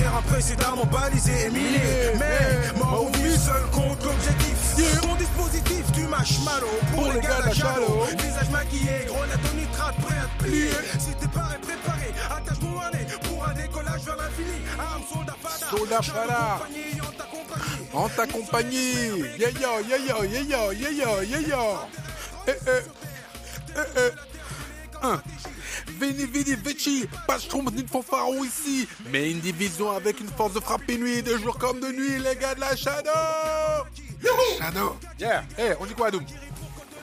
terrain précédemment balisé et miné. Mais mort ou vie, seul compte l'objectif. Ton dispositif, tu mâches malo pour les gars de la chalo. Visage maquillé, grenade au nitrate, prêt à te plier. Si t'es paré, préparé, attache ton harnais pour un décollage vers l'infini. Arme, soldat, fada. Soldat, fada. en ta compagnie. Yeah yo, yeah yo, yeah yo, yeah yo, yeah yo. Eh. Eh Veni vidi vici, pas je trompe d'une fanfaron ici, mais une division avec une force de frappe nuit, de jour comme de nuit, les gars de la Shadow Shadow. Yeah, eh, on dit quoi Doom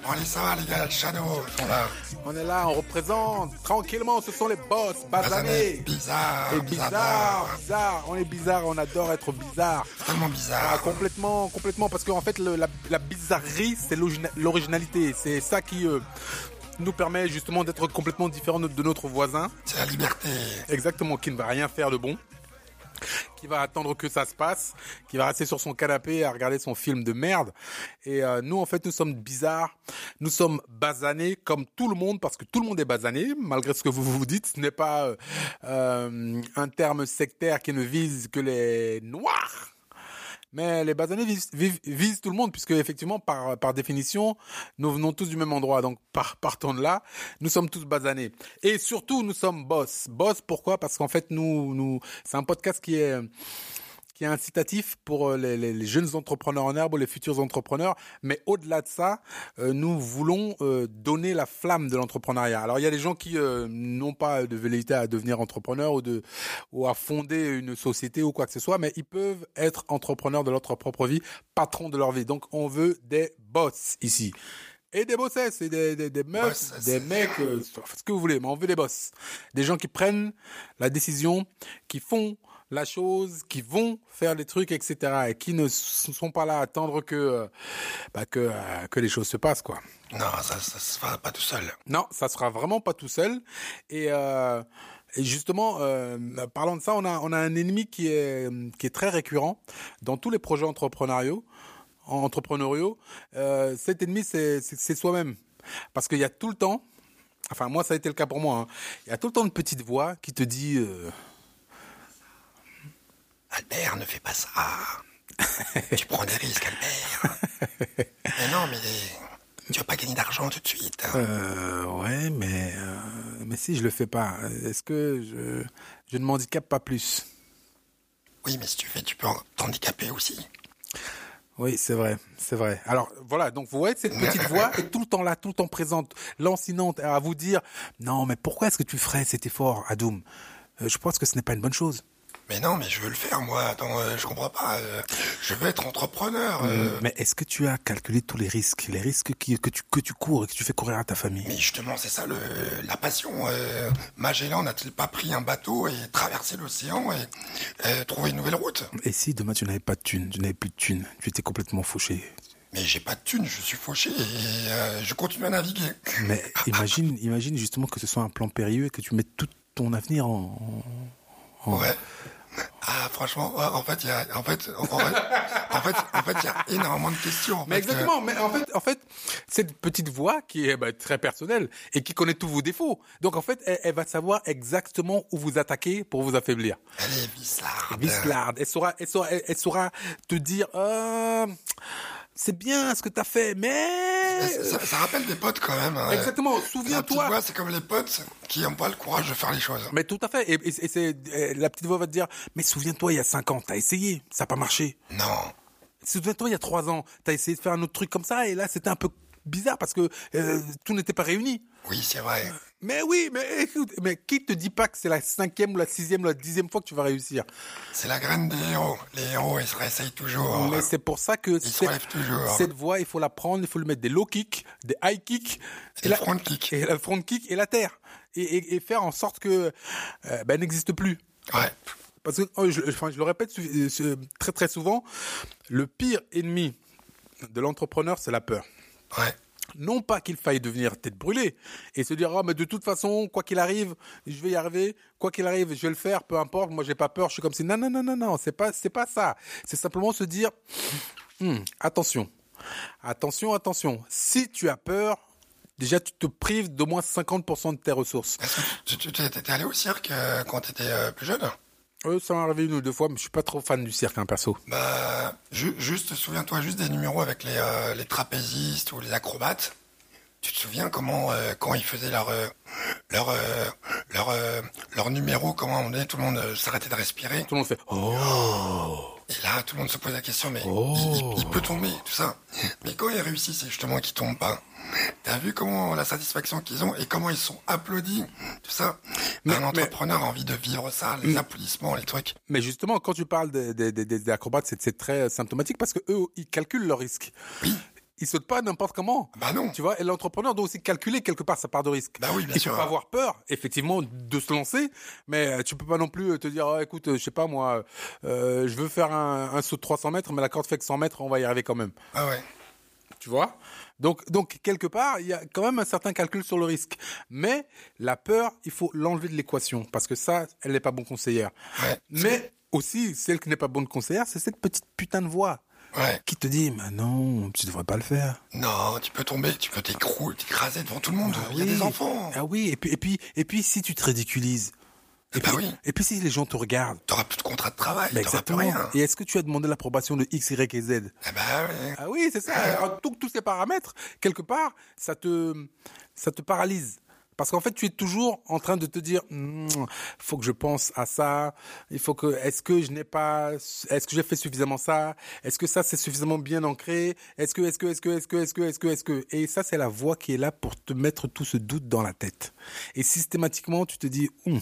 Bon, allez, ça va, les gars, Shadow. Ils sont là. On est là, on représente, tranquillement, ce sont les boss, basanés. Bizarre. Et bizarre, bizarre, on est bizarre, on adore être bizarre. Tellement Ah, bizarre. complètement, complètement, parce qu'en fait, le- la, la bizarrerie, c'est l'origina- l'originalité. C'est ça qui euh, nous permet justement d'être complètement différent de, notre voisin. C'est la liberté. Exactement, qui ne va rien faire de bon. Qui va attendre que ça se passe, qui va rester sur son canapé à regarder son film de merde. Et euh, nous, en fait, nous sommes bizarres, nous sommes basanés comme tout le monde, parce que tout le monde est basané, malgré ce que vous vous dites. Ce n'est pas euh, euh, un terme sectaire qui ne vise que les noirs. Mais les basanés visent, tout le monde, puisque effectivement, par, par définition, nous venons tous du même endroit. Donc, par, partant de là, nous sommes tous basanés. Et surtout, nous sommes boss. Boss, pourquoi? Parce qu'en fait, nous, nous, c'est un podcast qui est qui est incitatif pour euh, les, les- les jeunes entrepreneurs en herbe ou les futurs entrepreneurs. Mais au-delà de ça, euh, nous voulons euh, donner la flamme de l'entrepreneuriat. Alors il y a des gens qui euh, n'ont pas de velléité à devenir entrepreneur ou de ou à fonder une société ou quoi que ce soit, mais ils peuvent être entrepreneurs de leur propre vie, patrons de leur vie. Donc on veut des boss ici. Et des bossesses, et des, des, des meufs, Boss, des mecs, euh, ce que vous voulez, mais on veut des boss. Des gens qui prennent la décision, qui font la chose, qui vont faire les trucs, etc. Et qui ne sont pas là à attendre que, euh, bah, que, euh, que les choses se passent, quoi. Non, ça, ça se fera pas tout seul. Non, ça sera vraiment pas tout seul. Et, euh, et justement, euh, parlant de ça, on a, on a un ennemi qui est, qui est très récurrent dans tous les projets entrepreneuriaux. entrepreneuriaux. Euh, cet ennemi, c'est soi-même. Parce qu'il y a tout le temps, enfin moi ça a été le cas pour moi, hein, il y a tout le temps une petite voix qui te dit... euh, Albert, ne fais pas ça. tu prends des risques, Albert. mais non, mais tu vas pas gagner d'argent tout de suite. hein. Euh, ouais, mais, euh, mais si je le fais pas, est-ce que je, je ne m'handicape pas plus? Oui, mais si tu fais, tu peux t'handicaper aussi. Oui, c'est vrai, c'est vrai. Alors voilà, donc vous voyez cette petite voix est tout le temps là, tout le temps présente, lancinante à vous dire non, mais pourquoi est-ce que tu ferais cet effort, Adoum? Euh, Je pense que ce n'est pas une bonne chose. Mais non, mais je veux le faire, moi. Attends, euh, je comprends pas. euh, je veux être entrepreneur. euh. Mais est-ce que tu as calculé tous les risques, les risques qui, que tu que tu cours et que tu fais courir à ta famille? Mais justement, c'est ça le, la passion. Euh, Magellan n'a-t-il pas pris un bateau et traversé l'océan et euh, trouvé une nouvelle route? Et si demain tu n'avais pas de thunes, tu n'avais plus de thunes, tu étais complètement fauché? Mais j'ai pas de thune, je suis fauché et euh, je continue à naviguer. Mais imagine, imagine justement que ce soit un plan périlleux et que tu mettes tout ton avenir en, en- Ouais. Ah, franchement, ouais, en fait, il y a, en fait, en fait, en fait, en fait, il y a énormément de questions. en Mais fait, euh, exactement, mais en fait, en fait, cette petite voix qui est bah, très personnelle et qui connaît tous vos défauts. Donc en fait, elle, elle va savoir exactement où vous attaquer pour vous affaiblir. Elle est bizarre. Elle saura, elle saura, elle, elle saura te dire, euh, c'est bien ce que t'as fait, mais Ça, ça rappelle des potes quand même. hein. exactement. Souviens-toi. c'est comme les potes qui n'ont pas le courage de faire les choses. Mais tout à fait. Et, et- et c'est et la petite voix va te dire, mais souviens-toi, il y a cinq ans, t'as essayé, ça n'a pas marché. Non. Souviens-toi, il y a trois ans, t'as essayé de faire un autre truc comme ça, et là, c'était un peu bizarre parce que euh, tout n'était pas réuni. Oui, c'est vrai. Mais oui, mais écoute, mais qui te dit pas que c'est la cinquième ou la sixième ou la dixième fois que tu vas réussir? C'est la graine des héros. Les héros, ils se réessayent toujours. Mais c'est pour ça que cette, cette voix, il faut la prendre, il faut lui mettre des low kicks, des high kicks, Et le front kick. et la front kick et la terre, et, et- et faire en sorte que euh, ben, n'existe plus. Ouais. Parce que, oh, je, enfin, je le répète euh, très très souvent, le pire ennemi de l'entrepreneur, c'est la peur. Ouais. Non pas qu'il faille devenir tête brûlée et se dire ah mais de toute façon quoi qu'il arrive je vais y arriver quoi qu'il arrive je vais le faire peu importe moi j'ai pas peur je suis comme si non non non non non c'est pas pas ça. C'est simplement se dire Hmm, attention attention attention. Si tu as peur déjà tu te prives d'au moins 50% de tes ressources. Tu, tu, tu- t'es allé au cirque euh, quand t'étais euh, plus jeune? Euh, ça m'est arrivé une ou deux fois, mais je suis pas trop fan du cirque, hein, perso. Bah, ju- juste, souviens-toi juste des numéros avec les, euh, les trapézistes ou les acrobates. Tu te souviens comment, euh, quand ils faisaient leur, euh, leur, leur, leur numéro, comment moment donné, tout le monde s'arrêtait de respirer. Tout le monde fait Oh Et là, tout le monde se pose la question, mais Oh. il, il- il peut tomber, tout ça. Mais quand il réussit, c'est justement qu'il tombe pas. T'as vu comment la satisfaction qu'ils ont et comment ils sont applaudis, tout ça? Mais- Un mais- entrepreneur a envie de vivre ça, les applaudissements, les trucs. Mais justement, quand tu parles des, des, des- des acrobates, c'est, très symptomatique parce que eux, ils calculent leur risque. Oui. Ils sautent pas n'importe comment. Bah non. Tu vois, et l'entrepreneur doit aussi calculer quelque part sa part de risque. Bah oui, bien il sûr. faut pas avoir peur, effectivement, de se lancer, mais euh, tu peux pas non plus te dire, Ah, écoute, je sais pas moi, euh, je veux faire un, un saut de 300 mètres, mais la corde fait que 100 mètres, on va y arriver quand même. Ah ouais. Tu vois? Donc, donc, quelque part, il y a quand même un certain calcul sur le risque. Mais la peur, il faut l'enlever de l'équation, parce que ça, elle n'est pas bonne conseillère. Ouais. Mais aussi, celle qui n'est pas bonne conseillère, c'est cette petite putain de voix Ouais. qui te dit, mais non, tu devrais pas le faire. Non, tu peux tomber, tu peux t'écrouler, t'écraser devant tout le monde. Il y a des enfants. Ah oui, et puis, et puis, et puis, si tu te ridiculises. Et, bah puis, oui. et puis si les gens te regardent. T'auras plus de contrat de travail, Bah, t'auras plus exactement. rien. Et est-ce que tu as demandé l'approbation de X, Y et Z? Eh bah ouais. Ah oui, c'est ça. Alors, tous ces paramètres, quelque part, ça te, ça te paralyse. Parce qu'en fait, tu es toujours en train de te dire, Hmm, faut que je pense à ça. Il faut que, est-ce que je n'ai pas, est-ce que j'ai fait suffisamment ça? Est-ce que ça c'est suffisamment bien ancré? Est-ce que, est-ce que, est-ce que, est-ce que, est-ce que, est-ce que, est-ce que? Et ça, c'est la voix qui est là pour te mettre tout ce doute dans la tête. Et systématiquement, tu te dis, Hum,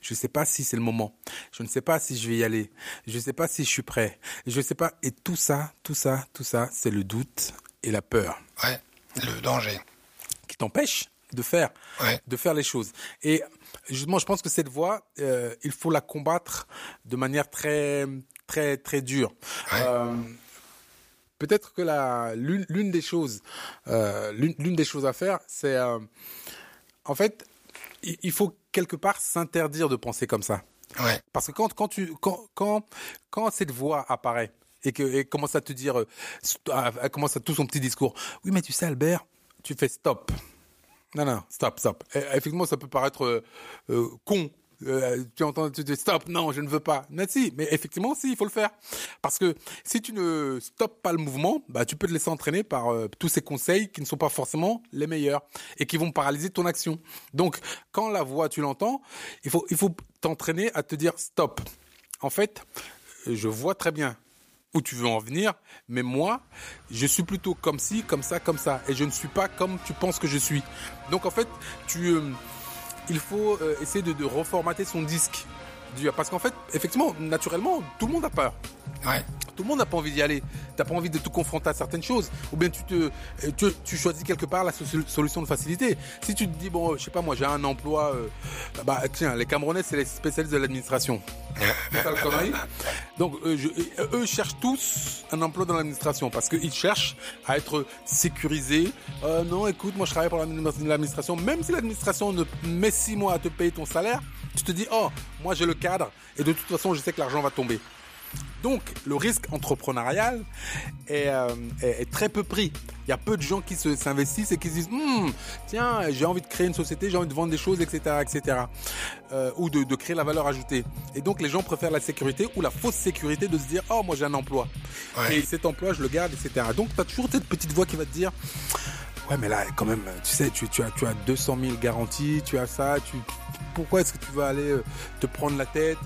je ne sais pas si c'est le moment. Je ne sais pas si je vais y aller. Je ne sais pas si je suis prêt. Je ne sais pas. Et tout ça, tout ça, tout ça, c'est le doute et la peur Ouais. Le danger. qui t'empêchent de faire, Ouais. de faire les choses. Et justement, je pense que cette voie, euh, il faut la combattre de manière très, très, très dure. Ouais. Euh, Peut-être que la l'une des choses, euh, l'une des choses à faire, c'est en fait, il faut quelque part s'interdire de penser comme ça. Ouais. Parce que quand, quand, tu, quand, quand, quand cette voix apparaît et que et commence à te dire, commence à tout son petit discours, oui, mais tu sais, Albert, tu fais stop. Non, non, stop, stop. Et, effectivement, ça peut paraître euh, euh, con. Euh, tu entends, tu dis stop, non, je ne veux pas. Mais si, mais effectivement, si, il faut le faire. Parce que si tu ne stoppes pas le mouvement, bah, tu peux te laisser entraîner par tous ces conseils qui ne sont pas forcément les meilleurs et qui vont paralyser ton action. Donc, quand la voix, tu l'entends, il faut, il faut t'entraîner à te dire stop. En fait, je vois très bien où tu veux en venir, mais moi, je suis plutôt comme ci, comme ça, comme ça, et je ne suis pas comme tu penses que je suis. Donc en fait, tu, euh, il faut euh, essayer de, de reformater son disque, parce qu'en fait, effectivement, naturellement, tout le monde a peur. Ouais. Tout le monde n'a pas envie d'y aller. T'as pas envie de te confronter à certaines choses. Ou bien tu te, euh, tu, tu choisis quelque part la so- solution de facilité. Si tu te dis, bon, je sais pas, moi, j'ai un emploi, euh, bah, tiens, les Camerounais, c'est les spécialistes de l'administration. Donc, euh, je- eux cherchent tous un emploi dans l'administration parce qu'ils cherchent à être sécurisés. Euh, non, écoute, moi, je travaille pour l'admi- l'administration. Même si l'administration ne met six mois à te payer ton salaire, tu te dis, oh, moi, j'ai le cadre et de toute façon, je sais que l'argent va tomber. Donc, le risque entrepreneurial est, euh, est- est très peu pris. Il y a peu de gens qui se- s'investissent et qui se disent Hmm, tiens, j'ai envie de créer une société, j'ai envie de vendre des choses, etc., etc., Euh, ou de, de créer la valeur ajoutée. Et donc, les gens préfèrent la sécurité ou la fausse sécurité de se dire oh, moi j'ai un emploi Ouais. et cet emploi je le garde, etc. Donc, tu as toujours cette petite voix qui va te dire ouais, mais là, quand même, tu sais, tu, tu as, tu as 200 000 garanties, tu as ça, tu, pourquoi est-ce que tu vas aller euh, te prendre la tête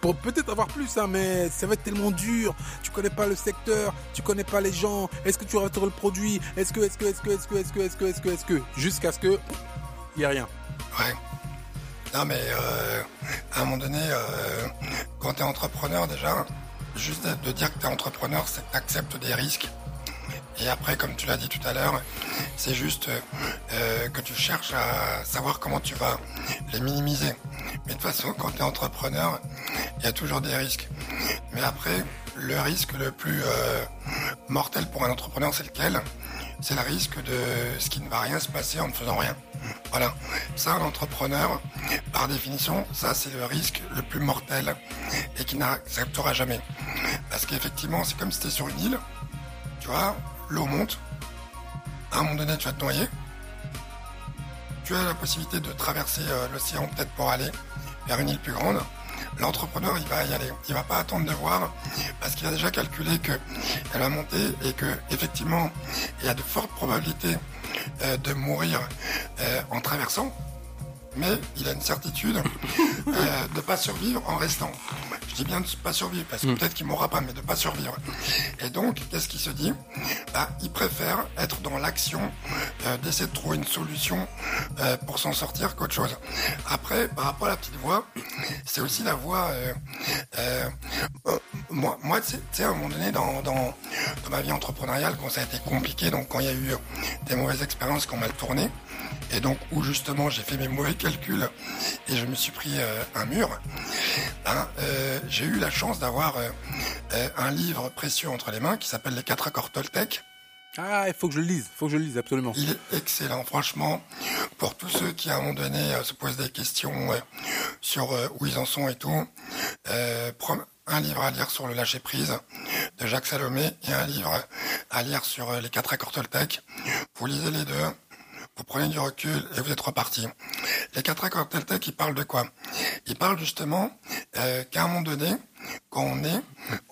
pour peut-être avoir plus, hein, mais ça va être tellement dur. Tu connais pas le secteur, tu connais pas les gens. Est-ce que tu auras le produit? Est-ce que, est-ce que, est-ce que, est-ce que, est-ce que, est-ce que, est-ce que, est-ce que, jusqu'à ce que il y a rien. Ouais. Non, mais euh, à un moment donné, euh, quand tu es entrepreneur, déjà, juste de, dire que tu es entrepreneur, c'est que tu acceptes des risques. Et après, comme tu l'as dit tout à l'heure, c'est juste euh, que tu cherches à savoir comment tu vas les minimiser. Mais de toute façon, quand tu es entrepreneur, il y a toujours des risques. Mais après, le risque le plus euh, mortel pour un entrepreneur, c'est lequel? C'est le risque de ce qui ne va rien se passer en ne faisant rien. Voilà. Ça, un entrepreneur, par définition, ça, c'est le risque le plus mortel et qui n'acceptera jamais. Parce qu'effectivement, c'est comme si tu sur une île, tu vois, l'eau monte, à un moment donné, tu vas te noyer. Tu as la possibilité de traverser euh, l'océan peut-être pour aller vers une île plus grande. l'entrepreneur, il va y aller. Il va pas attendre de voir parce qu'il a déjà calculé que elle va monter et que effectivement, il y a de fortes probabilités euh, de mourir euh, en traversant mais il a une certitude euh, de ne pas survivre en restant. Je dis bien de ne pas survivre, parce que mm. peut-être qu'il mourra pas, mais de ne pas survivre. Et donc, qu'est-ce qu'il se dit? Bah, Il préfère être dans l'action, euh, d'essayer de trouver une solution euh, pour s'en sortir qu'autre chose. Après, par rapport à la petite voix, c'est aussi la voix... moi, moi tu sais, à un moment donné, dans, dans, ma vie entrepreneuriale, quand ça a été compliqué, donc quand il y a eu des mauvaises expériences qui ont mal tourné, et donc où justement j'ai fait mes mauvais calculs et je me suis pris euh, un mur, ben, euh, j'ai eu la chance d'avoir euh, un livre précieux entre les mains qui s'appelle Les quatre accords Toltec. Ah, il faut que je le lise, il faut que je le lise absolument. Il est excellent, franchement, pour tous ceux qui à un moment donné se posent des questions sur où ils en sont et tout. un livre à lire sur le lâcher prise de Jacques Salomé et un livre à lire sur les quatre accords Toltec. Vous lisez les deux vous prenez du recul et vous êtes reparti. Les quatre accords Toltec, ils parlent de quoi? Ils parlent justement euh, qu'à un moment donné, quand on est,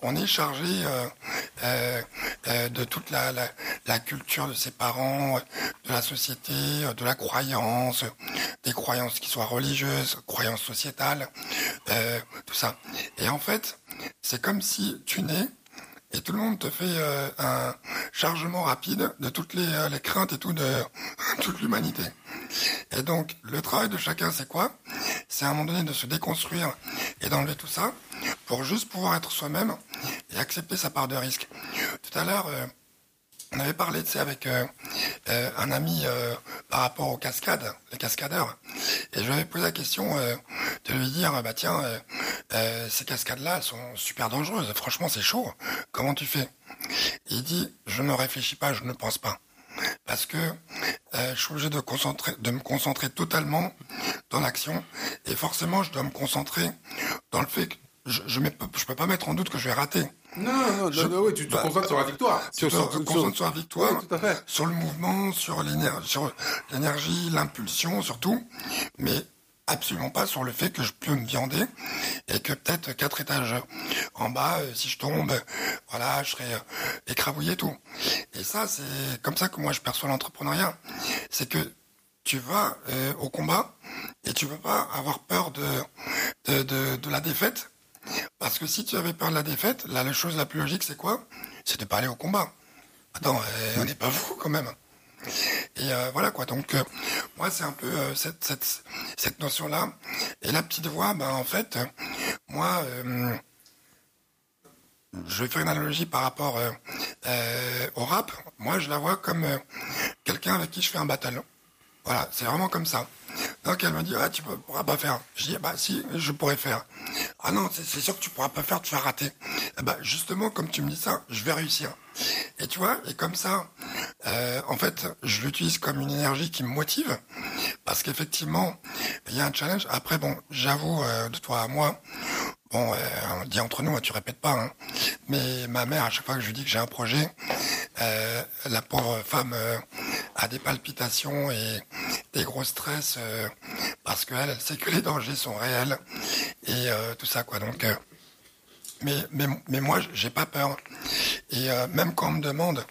on est chargé euh, euh, euh de toute la, la, la, culture de ses parents, de la société, de la croyance, des croyances qui soient religieuses, croyances sociétales, euh, tout ça. Et en fait, c'est comme si tu nais et tout le monde te fait euh, un chargement rapide de toutes les, euh, les craintes et tout de toute l'humanité. Et donc, le travail de chacun, c'est quoi? C'est à un moment donné de se déconstruire et d'enlever tout ça pour juste pouvoir être soi-même et accepter sa part de risque. Tout à l'heure, euh, on avait parlé de ça avec euh, euh, un ami euh, par rapport aux cascades, les cascadeurs. Et je lui avais posé la question de lui dire, bah tiens, ces cascades-là, sont super dangereuses. Franchement, c'est chaud. Comment tu fais? Il dit, je ne réfléchis pas, je ne pense pas. Parce que je suis obligé de me concentrer totalement dans l'action. Et forcément, je dois me concentrer dans le fait que je ne peux pas mettre en doute que je vais rater. Non, non, non, oui, tu te bah, concentres sur la victoire. Tu te concentres sur la victoire, tout à fait. sur le mouvement, sur l'énergie, l'impulsion surtout, mais absolument pas sur le fait que je peux me viander et que peut-être quatre étages en bas, euh, si je tombe, voilà, je serai euh, écrabouillé tout. Et ça, c'est comme ça que moi je perçois l'entrepreneuriat. C'est que tu vas euh, au combat et tu peux pas avoir peur de, de, de, de la défaite parce que si tu avais peur de la défaite, là, la chose la plus logique, c'est quoi? C'est de pas aller au combat. Attends, euh, on n'est pas fou quand même. Et euh, voilà quoi. Donc euh, moi, c'est un peu cette, cette, cette notion-là. Et la petite voix, ben en fait, moi, je vais faire une analogie par rapport au rap. Moi, je la vois comme quelqu'un avec qui je fais un battle. Voilà, c'est vraiment comme ça. Donc elle me dit, ah, tu ne pourras pas faire. Je dis, bah si, je pourrais faire. Ah non, c'est sûr que tu pourras pas faire, tu vas rater. Ben, justement, comme tu me dis ça, je vais réussir. Et tu vois, et comme ça, euh, en fait, je l'utilise comme une énergie qui me motive, parce qu'effectivement, il y a un challenge. Après, bon, j'avoue, euh, de toi à moi, bon, euh, on dit entre nous, tu répètes pas, hein, mais ma mère, à chaque fois que je lui dis que j'ai un projet, euh, la pauvre femme euh, a des palpitations et des gros stress euh, parce qu'elle, elle sait que les dangers sont réels et tout ça quoi. Donc, mais, mais, mais moi, j'ai pas peur. Et même quand on me demande,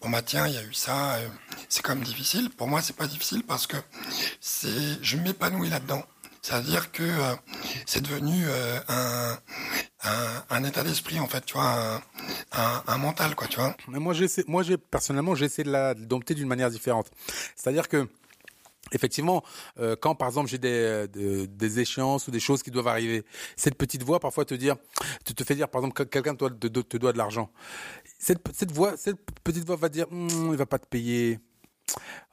bon bah tiens, il y a eu ça, c'est même difficile. Pour moi, c'est pas difficile parce que c'est, je m'épanouis là-dedans. C'est-à-dire que c'est devenu un, un, un, état d'esprit en fait, tu vois, un, un, mental quoi, tu vois. Mais moi j'essaie, moi j'ai personnellement j'essaie de la dompter d'une manière différente. C'est-à-dire que Effectivement, euh, quand par exemple j'ai des, des échéances ou des choses qui doivent arriver, cette petite voix parfois te dire, te, te fait dire par exemple que quelqu'un te, te, te, doit de l'argent. Cette, cette voix, cette petite voix va dire, hm, il va pas te payer.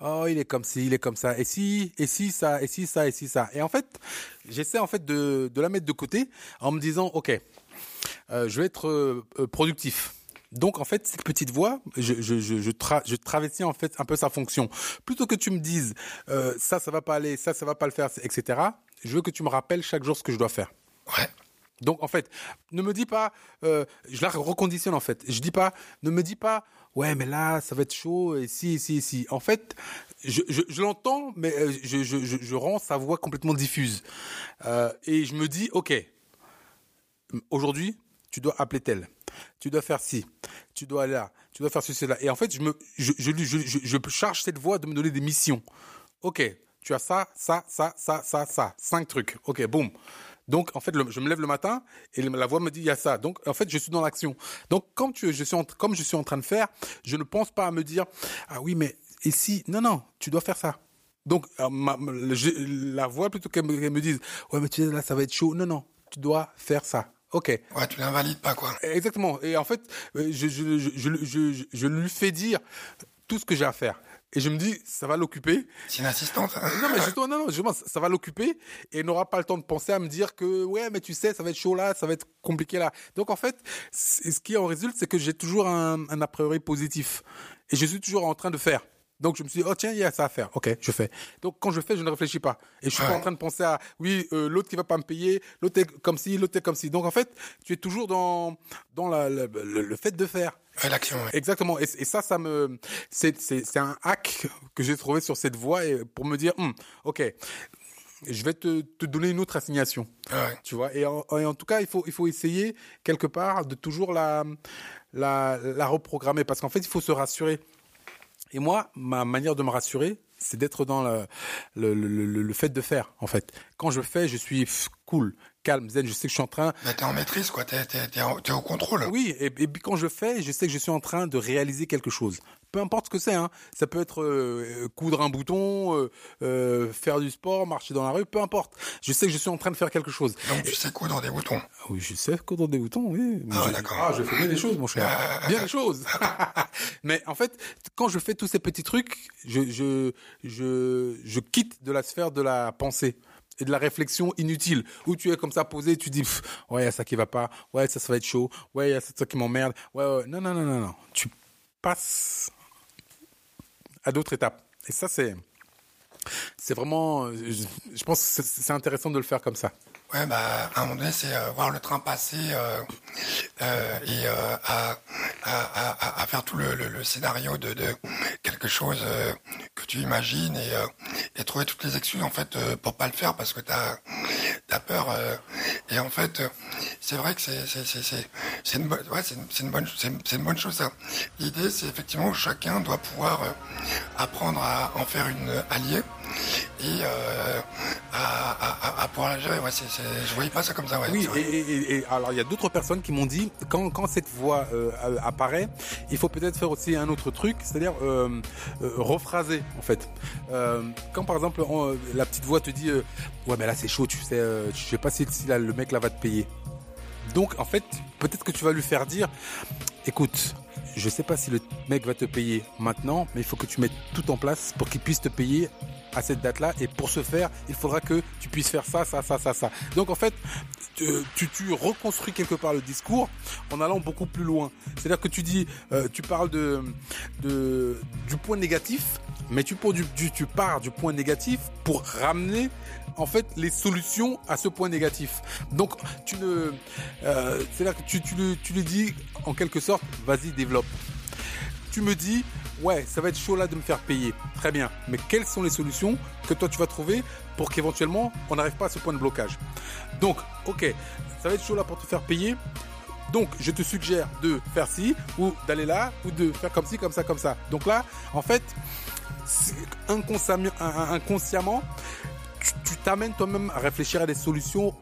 Oh, il est comme ci, il est comme ça. Et si, et si ça, et si ça, et si ça. Et en fait, j'essaie en fait de, de la mettre de côté en me disant, ok, euh, je vais être euh, productif. Donc en fait cette petite voix, je je je je, je travestis en fait un peu sa fonction. Plutôt que tu me dises euh, ça ça va pas aller, ça ça va pas le faire, etc. Je veux que tu me rappelles chaque jour ce que je dois faire. Ouais. Donc en fait, ne me dis pas, euh, je la reconditionne en fait. Je dis pas, ne me dis pas, ouais mais là ça va être chaud et si si si. En fait, je, je, l'entends, mais je, je, je, je rends sa voix complètement diffuse euh, et je me dis, ok, aujourd'hui, tu dois appeler tel, tu dois faire ci, tu dois aller là, tu dois faire ceci, cela. Et en fait, je me, je, je charge cette voix de me donner des missions. Ok, tu as ça, ça, ça, ça, ça, ça, cinq trucs. Ok, boum. Donc, en fait, le- je me lève le matin et la voix me dit il y a ça. Donc, en fait, je suis dans l'action. Donc, comme tu, je suis en, comme je suis en train de faire, je ne pense pas à me dire ah oui, mais et si non, non, tu dois faire ça. Donc, euh, ma- je- la voix plutôt qu'elle me, dise ouais, mais tu sais là, ça va être chaud. Non, non, tu dois faire ça. Ok. Ouais, tu l'invalides pas, quoi. Exactement. Et en fait, euh, je, je, je, je, je, je- je lui fais dire tout ce que j'ai à faire. Et je me dis, ça va l'occuper. C'est une assistante. hein. Non, mais justement, non, non, justement, ça ça va l'occuper et il n'aura pas le temps de penser à me dire que, ouais, mais tu sais, ça va être chaud là, ça va être compliqué là. Donc, en fait, ce qui en résulte, c'est que j'ai toujours un, un a priori positif. Et je suis toujours en train de faire. Donc, je me suis dit, oh, tiens, il y a ça à faire. Ok, je fais. Donc, quand je fais, je ne réfléchis pas. Et je suis pas en train de penser à, oui, euh, l'autre qui va pas me payer, l'autre est comme ci, l'autre est comme ci. Donc, en fait, tu es toujours dans, dans la, la- le, le fait de faire. Ouais, l'action, ouais. Exactement. Et, et ça, ça me, c'est, c'est, c'est un hack que j'ai trouvé sur cette voie et pour me dire, Hum, ok, je vais te, te donner une autre assignation. Ouais. Tu vois. Et en, et en tout cas, il faut, il faut essayer quelque part de toujours la, la, la reprogrammer parce qu'en fait, il faut se rassurer. Et moi, ma manière de me rassurer, c'est d'être dans le, le, le, le- le fait de faire, en fait. Quand je fais, je suis cool, calme, zen, je sais que je suis en train Mais t'es en maîtrise, quoi. T'es, t'es, t'es, au contrôle. oui, et, et puis quand je fais, je sais que je suis en train de réaliser quelque chose. Peu importe ce que c'est, hein. Ça peut être euh, coudre un bouton, euh, euh, faire du sport, marcher dans la rue, peu importe. Je sais que je suis en train de faire quelque chose. Donc, tu sais coudre des boutons. Ah Oui, je sais coudre des boutons, oui. Mais Ah, je- d'accord. Ah, je fais bien des choses, mon cher. Bien des choses. Mais en fait, quand je fais tous ces petits trucs, je, je, je, je quitte de la sphère de la pensée et de la réflexion inutile où tu es comme ça posé tu dis Pff, ouais il y a ça qui va pas ouais ça ça va être chaud ouais il y a ça, ça qui m'emmerde ouais, ouais non non non non non tu passes à d'autres étapes et ça c'est c'est vraiment je, pense que c'est- intéressant de le faire comme ça Ouais, bah, à un moment donné, c'est euh, voir le train passer euh, euh, et à, à, faire tout le, le, scénario de, de quelque chose que tu imagines et, et trouver toutes les excuses en fait pour pas le faire parce que t'as as peur. euh, et en fait, c'est vrai que c'est c'est une bonne ouais une, une bonne une, bonne chose ça. L'idée, c'est effectivement que chacun doit pouvoir euh, apprendre à en faire une alliée et euh, à, à, à, pouvoir la gérer. Ouais, c'est, je voyais pas ça comme ça. Oui, et, alors il y a d'autres personnes qui m'ont dit quand quand cette voix euh, apparaît, il faut peut-être faire aussi un autre truc, c'est-à-dire rephraser en fait. Quand par exemple la petite voix te dit ouais mais là c'est chaud, tu sais, je sais pas si, si là, le mec là va te payer. Donc en fait peut-être que tu vas lui faire dire écoute. Je sais pas si le mec va te payer maintenant, mais il faut que tu mettes tout en place pour qu'il puisse te payer à cette date-là. Et pour ce faire, il faudra que tu puisses faire ça, ça, ça, ça, ça. Donc en fait, tu, tu, reconstruis quelque part le discours en allant beaucoup plus loin. C'est-à-dire que tu dis, euh, tu parles de du point négatif, mais tu, du, tu pars du point négatif pour ramener en fait les solutions à ce point négatif. Donc tu ne, euh, c'est-à-dire que tu, tu, lui, tu lui dis en quelque sorte, vas-y développe. Tu me dis, ouais, ça va être chaud là de me faire payer. Très bien. Mais quelles sont les solutions que toi tu vas trouver pour qu'éventuellement on n'arrive pas à ce point de blocage? Donc, ok, ça va être chaud là pour te faire payer. Donc, je te suggère de faire ci, ou d'aller là, ou de faire comme ci, comme ça, comme ça. Donc là, en fait, c'est inconsciemment, tu t'amènes toi-même à réfléchir à des solutions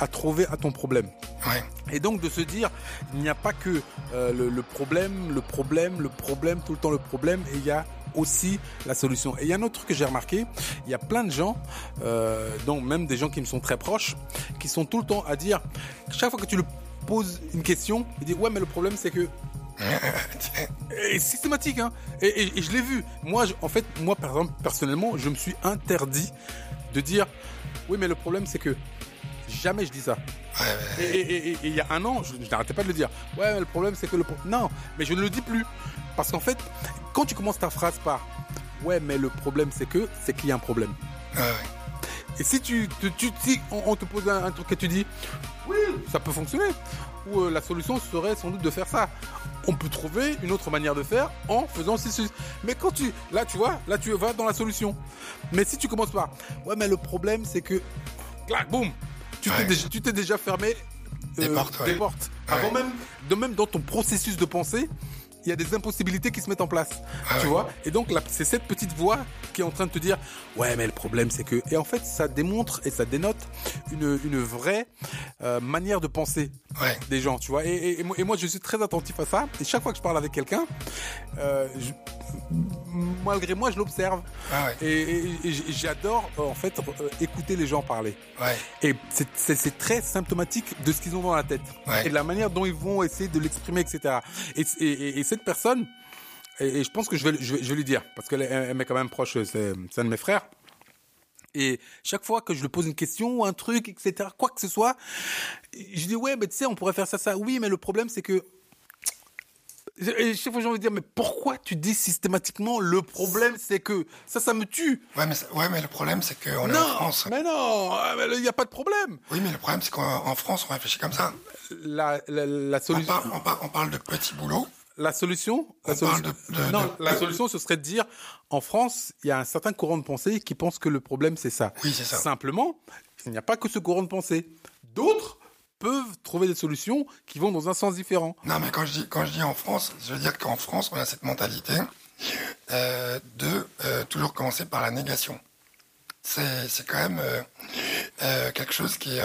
à trouver à ton problème. Ouais. Et donc de se dire, il n'y a pas que euh, le, le problème, le problème, le problème, tout le temps le problème, et il y a aussi la solution. Et il y a un autre truc que j'ai remarqué, il y a plein de gens, euh, donc même des gens qui me sont très proches, qui sont tout le temps à dire, chaque fois que tu lui poses une question, il dit ouais mais le problème c'est que et systématique, hein. Et, et- et je l'ai vu. Moi, je- en fait, moi, par exemple, personnellement, je me suis interdit de dire, oui, mais le problème, c'est que jamais je dis ça. Ouais, Et il y a un an, je, je n'arrêtais pas de le dire. Ouais, mais le problème, c'est que le pro- non, mais je ne le dis plus parce qu'en fait, quand tu commences ta phrase par, ouais, mais le problème, c'est que, c'est qu'il y a un problème. ouais. Et si tu, tu, tu- si on, on te pose un, un truc et tu dis, oui, ça peut fonctionner, ou euh, la solution serait sans doute de faire ça. On peut trouver une autre manière de faire en faisant ci, ci. Mais quand tu, là, tu vois, là, tu vas dans la solution. Mais si tu commences par, ouais, mais le problème, c'est que, clac, boum, tu t'es déjà, tu t'es déjà fermé Des portes, ouais. des portes. Avant même, de même dans ton processus de pensée, il y a des impossibilités qui se mettent en place. Ah tu ouais. vois? Et donc, c'est cette petite voix qui est en train de te dire Ouais, mais le problème, c'est que. Et en fait, ça démontre et ça dénote une, une vraie euh, manière de penser Ouais. des gens, tu vois? Et, et- et moi, et moi, je suis très attentif à ça. Et chaque fois que je parle avec quelqu'un, euh, je- malgré moi, je l'observe. Ah ouais. Et, et- et j- j'adore, euh, en fait, euh, écouter les gens parler. Ouais. Et c'est- très symptomatique de ce qu'ils ont dans la tête Ouais. et de la manière dont ils vont essayer de l'exprimer, etc. Et, et- et- et cette personne, et, je pense que je vais, je vais, je vais lui dire, parce qu'elle est- elle m'est quand même proche, c'est c'est un de mes frères. Et chaque fois que je lui pose une question ou un truc, etc., quoi que ce soit, je dis ouais, mais tu sais, on pourrait faire ça, ça. Oui, mais le problème c'est que et chaque fois j'ai envie de dire mais pourquoi tu dis systématiquement le problème c'est que ça, ça me tue? Ouais, mais, ouais, mais le problème, c'est qu'on est en France. mais non, mais il n'y a pas de problème. Oui, mais le problème, c'est qu'en en France, on réfléchit comme ça. La, la, la On, solution. on par- on parle de petits boulots. La solution, la solution- de- de- non, de- la solution, ce serait de dire, en France, il y a un certain courant de pensée qui pense que le problème c'est ça. Oui, c'est ça. Simplement, il n'y a pas que ce courant de pensée. D'autres peuvent trouver des solutions qui vont dans un sens différent. Non, mais quand je dis, quand je dis en France, je veux dire qu'en France, on a cette mentalité euh, de euh, toujours commencer par la négation. C'est, quand même euh, quelque chose qui,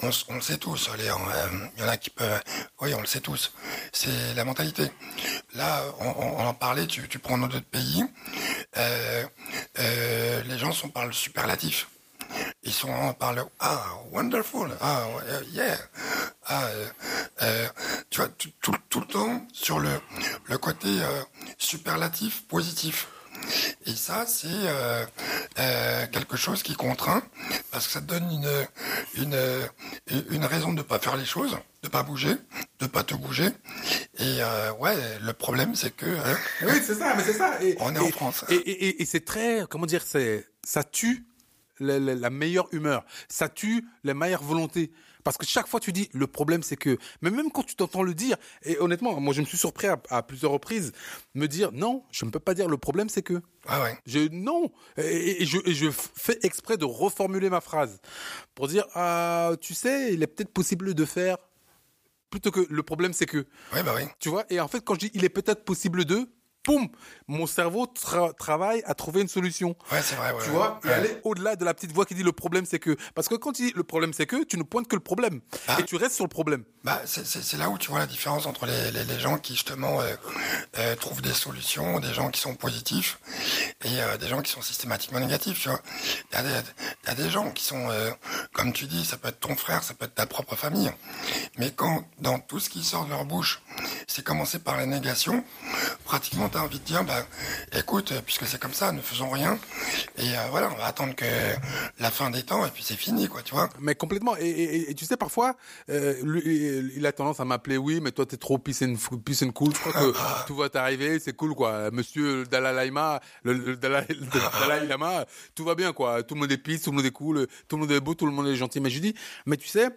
on, on le sait tous. Il y en a qui peuvent, oui, on le sait tous. C'est la mentalité. Là, on, en parlait. Tu, tu prends nos autres pays, les gens sont par le superlatif. Ils sont par le ah wonderful. Ah yeah. Ah euh, euh, tu vois tout, tout, tout le temps sur le le côté euh, superlatif positif. Et ça c'est euh, quelque chose qui contraint parce que ça donne une une une raison de pas faire les choses de pas bouger de pas te bouger. Et ouais le problème c'est que hein, Oui, c'est ça, mais c'est ça. Et, On est et- en France. Et, et- et- et c'est très, comment dire, c'est, ça tue la, la- la meilleure humeur. Ça tue la meilleure volonté. Parce que chaque fois tu dis, le problème c'est que, mais même quand tu t'entends le dire, et honnêtement, moi je me suis surpris à, à plusieurs reprises, me dire, non, je ne peux pas dire le problème c'est que. ouais ouais Je, non, et, et je, et je fais exprès de reformuler ma phrase pour dire, ah, tu sais, il est peut-être possible de faire, plutôt que le problème c'est que. ouais bah oui Tu vois, et en fait, quand je dis il est peut-être possible de, poum, mon cerveau tra- travaille à trouver une solution. ouais c'est vrai ouais, Tu ouais. vois, et aller au-delà de la petite voix qui dit le problème c'est que. Parce que quand tu dis le problème c'est que, tu ne pointes que le problème. Ah. Et tu restes sur le problème. Bah, c'est- là où tu vois la différence entre les, les, les gens qui justement euh, euh, trouvent des solutions, des gens qui sont positifs et euh, des gens qui sont systématiquement négatifs. Tu vois, il y, a des- il y a des gens qui sont, comme tu dis, ça peut être ton frère, ça peut être ta propre famille, mais quand dans tout ce qui sort de leur bouche, c'est commencer par la négation, pratiquement envie de dire, bah, écoute, euh, puisque c'est comme ça, ne faisons rien et euh, voilà, on va attendre que la fin des temps et puis c'est fini, quoi, tu vois. Mais complètement. Et, et- et tu sais, parfois, euh, lui, il a tendance à m'appeler, oui, mais toi, t'es trop peace and, peace and cool. Je crois que tout va t'arriver, c'est cool, quoi. Monsieur Dalai Lama, le, le Dalai, le Dalai Lama, tout va bien, quoi. Tout le monde est peace, tout le monde est cool, tout le monde est beau, tout le monde est gentil. Mais je dis, mais tu sais,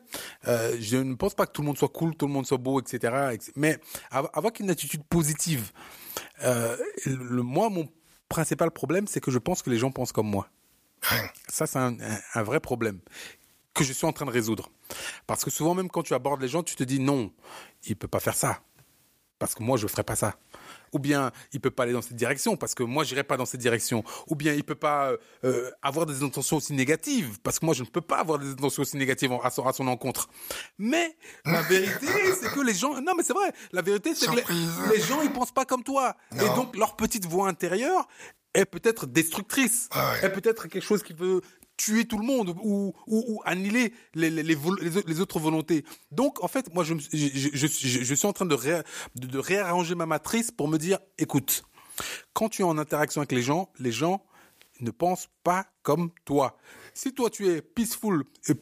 euh, je ne pense pas que tout le monde soit cool, tout le monde soit beau, etc. Mais av- avoir une attitude positive, euh, le, moi, mon principal problème, c'est que je pense que les gens pensent comme moi. Ça, c'est un, un- vrai problème que je suis en train de résoudre. Parce que souvent, même quand tu abordes les gens, tu te dis non, il peut pas faire ça. Parce que moi, je ferai pas ça. Ou bien, il peut pas aller dans cette direction parce que moi, j'irai pas dans cette direction. Ou bien, il peut pas euh, euh, avoir des intentions aussi négatives parce que moi, je ne peux pas avoir des intentions aussi négatives en- à son, à son encontre. Mais la vérité, c'est que les gens, non, mais c'est vrai. La vérité, c'est que les, gens, ils pensent pas comme toi. Et donc, leur petite voix intérieure est peut-être destructrice. Ah ouais. Est peut-être quelque chose qui veut tuer tout le monde ou, ou, ou annihiler les, autres volontés. Donc, en fait, moi, je, suis- je, je, je, je suis en train de, ré- de, de réarranger ma matrice pour me dire, écoute, quand tu es en interaction avec les gens, les gens ne pensent pas comme toi. Si toi, tu es peaceful, et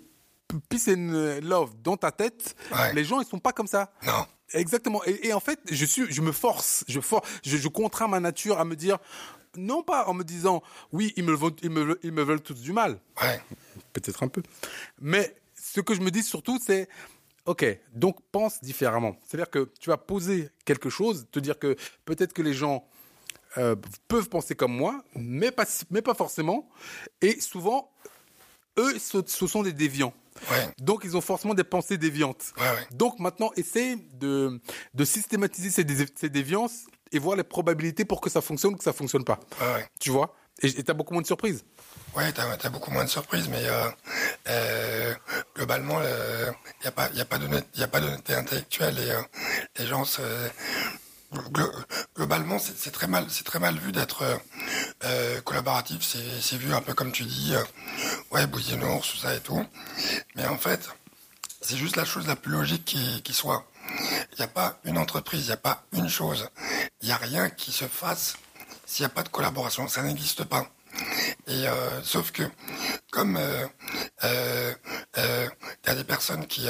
peace and love dans ta tête, Ouais. les gens, ils sont pas comme ça. Non. Exactement. Et, et en fait, je suis, je me force, je, je, je contrains ma nature à me dire, non pas en me disant, oui, ils me veulent, ils me, veulent- ils me veulent tous du mal, Ouais. peut-être un peu, mais ce que je me dis surtout, c'est, ok, donc pense différemment. C'est-à-dire que tu vas poser quelque chose, te dire que peut-être que les gens euh, peuvent penser comme moi, mais pas, mais pas forcément, et souvent eux, ce, ce sont des déviants. Ouais. Donc, ils ont forcément des pensées déviantes. Ouais, ouais. Donc, maintenant, essaye de, de systématiser ces, dé- ces déviances et voir les probabilités pour que ça fonctionne ou que ça fonctionne pas. Ouais. Tu vois? Et t'as beaucoup moins de surprises. Ouais, t'as as beaucoup moins de surprises, mais euh, euh, globalement, il n'y a pas, y a pas d'honnêteté intellectuelle et euh, les gens se, globalement, c'est très mal, c'est très mal vu d'être euh, euh, collaboratif. C'est vu un peu comme tu dis, euh, ouais, bousinours, tout ça et tout. Mais en fait, c'est juste la chose la plus logique qui, qui soit. Il n'y a pas une entreprise, il n'y a pas une chose. Il n'y a rien qui se fasse s'il n'y a pas de collaboration. Ça n'existe pas. Euh, sauf que comme euh, euh, il y a des personnes qui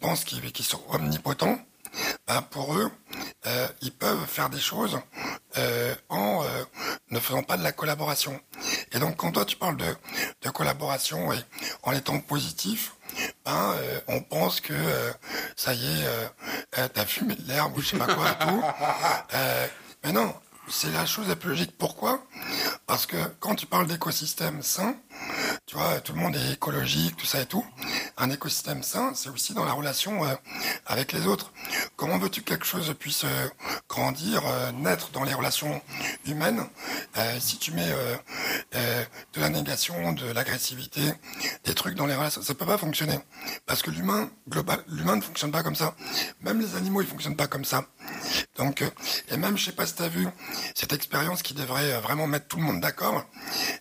pensent qu'ils sont omnipotents, ben pour eux, euh, ils peuvent faire des choses euh, en euh, ne faisant pas de la collaboration. Et donc quand toi tu parles de, de collaboration et en étant positif, ben on pense que ça y est, t'as fumé de l'herbe ou je sais pas quoi et tout. Mais non, c'est la chose la plus logique. Pourquoi? Parce que quand tu parles d'écosystème sain, tu vois, tout le monde est écologique, tout ça et tout. Un écosystème sain, c'est aussi dans la relation euh, avec les autres. Comment veux-tu que quelque chose puisse euh, grandir, euh, naître dans les relations humaines si tu mets de la négation, de l'agressivité, des trucs dans les relations? Ça peut pas fonctionner. Parce que l'humain, global, l'humain ne fonctionne pas comme ça. Même les animaux, ils fonctionnent pas comme ça. Donc, et même, je sais pas si tu as vu cette expérience qui devrait vraiment mettre tout le monde d'accord.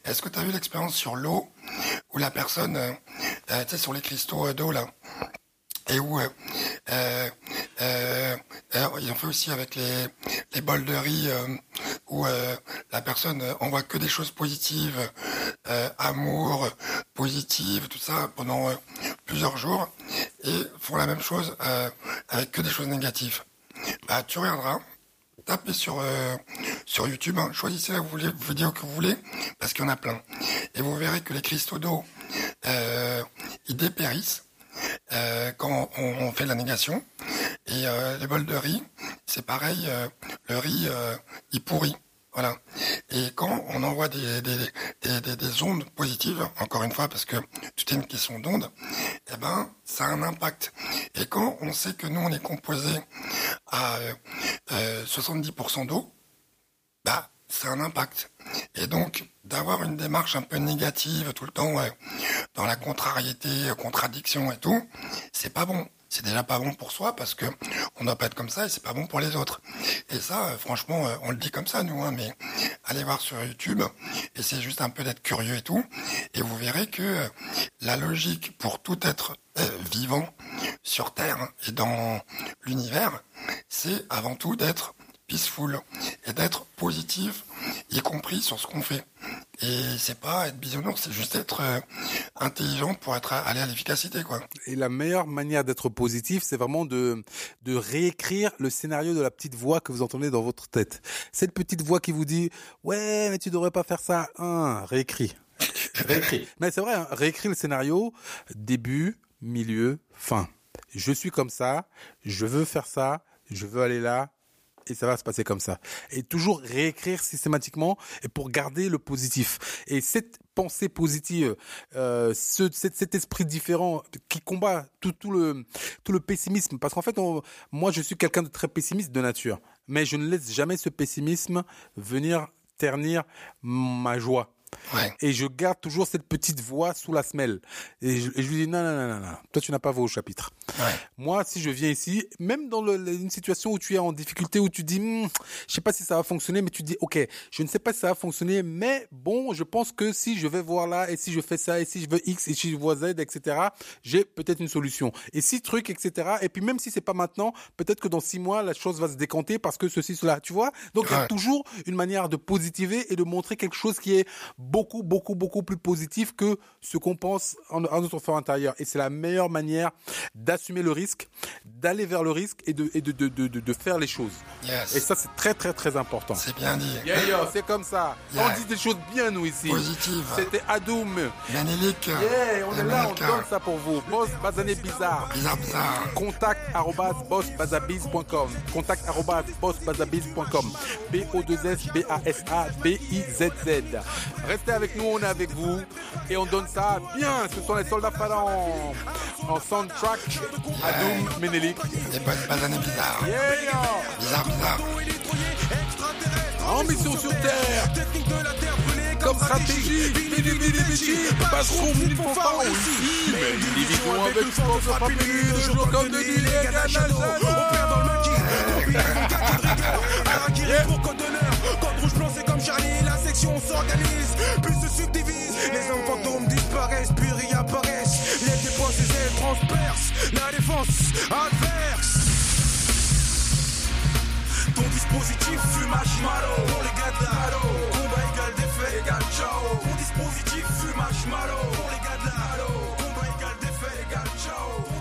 Est-ce que tu as vu l'expérience sur l'eau où la personne, euh, euh, tu sais, sur les cristaux euh, d'eau là, et où euh, euh, ils ont fait aussi avec les, les bols de riz où la personne envoie que des choses positives, amour, positive, tout ça pendant plusieurs jours et font la même chose avec que des choses négatives. Bah, tu regarderas, tapez sur sur YouTube, hein, choisissez la vous voulez, vidéo que vous voulez, parce qu'il y en a plein. Et vous verrez que les cristaux d'eau, euh, ils dépérissent euh, quand on, fait la négation. Et euh, les bols de riz, c'est pareil, euh, le riz, euh, il pourrit. Voilà. Et quand on envoie des, des, des, des, des ondes positives, encore une fois, parce que tout est une question d'ondes, eh ben, ça a un impact. Et quand on sait que nous, on est composé à euh, euh, 70% d'eau, bah, c'est un impact. Et donc, d'avoir une démarche un peu négative tout le temps, ouais, dans la contrariété, euh, contradiction et tout, c'est pas bon. C'est déjà pas bon pour soi parce que on doit pas être comme ça et c'est pas bon pour les autres. Et ça, euh, franchement, euh, on le dit comme ça, nous, hein, mais allez voir sur YouTube, essayez juste un peu d'être curieux et tout, et vous verrez que la logique pour tout être vivant sur Terre et dans l'univers, c'est avant tout d'être peaceful et d'être positif, y compris sur ce qu'on fait. Et c'est pas être bisounours, c'est juste être euh, intelligent pour être aller à l'efficacité, quoi. Et la meilleure manière d'être positif, c'est vraiment de, de réécrire le scénario de la petite voix que vous entendez dans votre tête. Cette petite voix qui vous dit, ouais, mais tu devrais pas faire ça. Hein, réécris. Réécrit. Mais c'est vrai, hein, réécris le scénario, début, milieu, fin. Je suis comme ça, je veux faire ça, je veux aller là, et ça va se passer comme ça. Et toujours réécrire systématiquement et pour garder le positif. Et cette pensée positive, euh, ce, cet, esprit différent qui combat tout, tout le tout le pessimisme, parce qu'en fait, moi, je suis quelqu'un de très pessimiste de nature, mais je ne laisse jamais ce pessimisme venir ternir ma joie. Ouais. Et je garde toujours cette petite voix sous la semelle. Et je, et je lui dis, non, non, non, non, non, toi tu n'as pas voix au chapitre. Ouais. Moi, si je viens ici, même dans le- une situation où tu es en difficulté, où tu dis, Hmm, je sais pas si ça va fonctionner, mais tu dis, ok, je ne sais pas si ça va fonctionner, mais bon, je pense que si je vais voir là, et si je fais ça, et si je veux X, et si je vois Z, etc., j'ai peut-être une solution. Et si truc, etc. Et puis même si c'est pas maintenant, peut-être que dans six mois, la chose va se décanter parce que ceci, cela, tu vois. Donc il y a toujours une manière de positiver et de montrer quelque chose qui est beaucoup, beaucoup, beaucoup plus positif que ce qu'on pense en, en notre fort intérieur. Et c'est la meilleure manière d'assumer le risque, d'aller vers le risque et de, et de, de, de, de, faire les choses. Yes. Et ça, c'est très, très, très important. C'est bien dit. Yeah, c'est comme ça. Yeah. On dit des choses bien, nous, ici. Positive. C'était Adoum. Yeah, on est là, on donne ça pour vous. Boss Bazané Bizarre. Bizarre, bizarre. Contact arrobas bossbazabiz.com. Contact arrobas bossbazabiz.com. B-O-2-S-B-A-S-A-B-I-Z-Z. Restez avec nous, on est avec vous. Et on donne ça bien. Ce sont les soldats phalanx en soundtrack à Doom Menelik. Des bonnes bananes bizarres. Yeah! Bizarre, bizarre. En mission sur Terre, comme stratégie, bidi bidi bidi, passeront mille fanfares aussi. Mais une division avec force frappe minute, de jour comme de nuit, les gars de la Harakiri pour code d'honneur, code rouge blanc c'est comme Charlie, la section s'organise, puis se subdivise, les hommes fantômes disparaissent, puis réapparaissent, les défenses et transpercent, la défense adverse. Ton dispositif fume marshmallow pour les gars de la halo, combat égal défait égal ciao. Ton dispositif fume marshmallow pour les gars de la halo, combat égal défait égal ciao.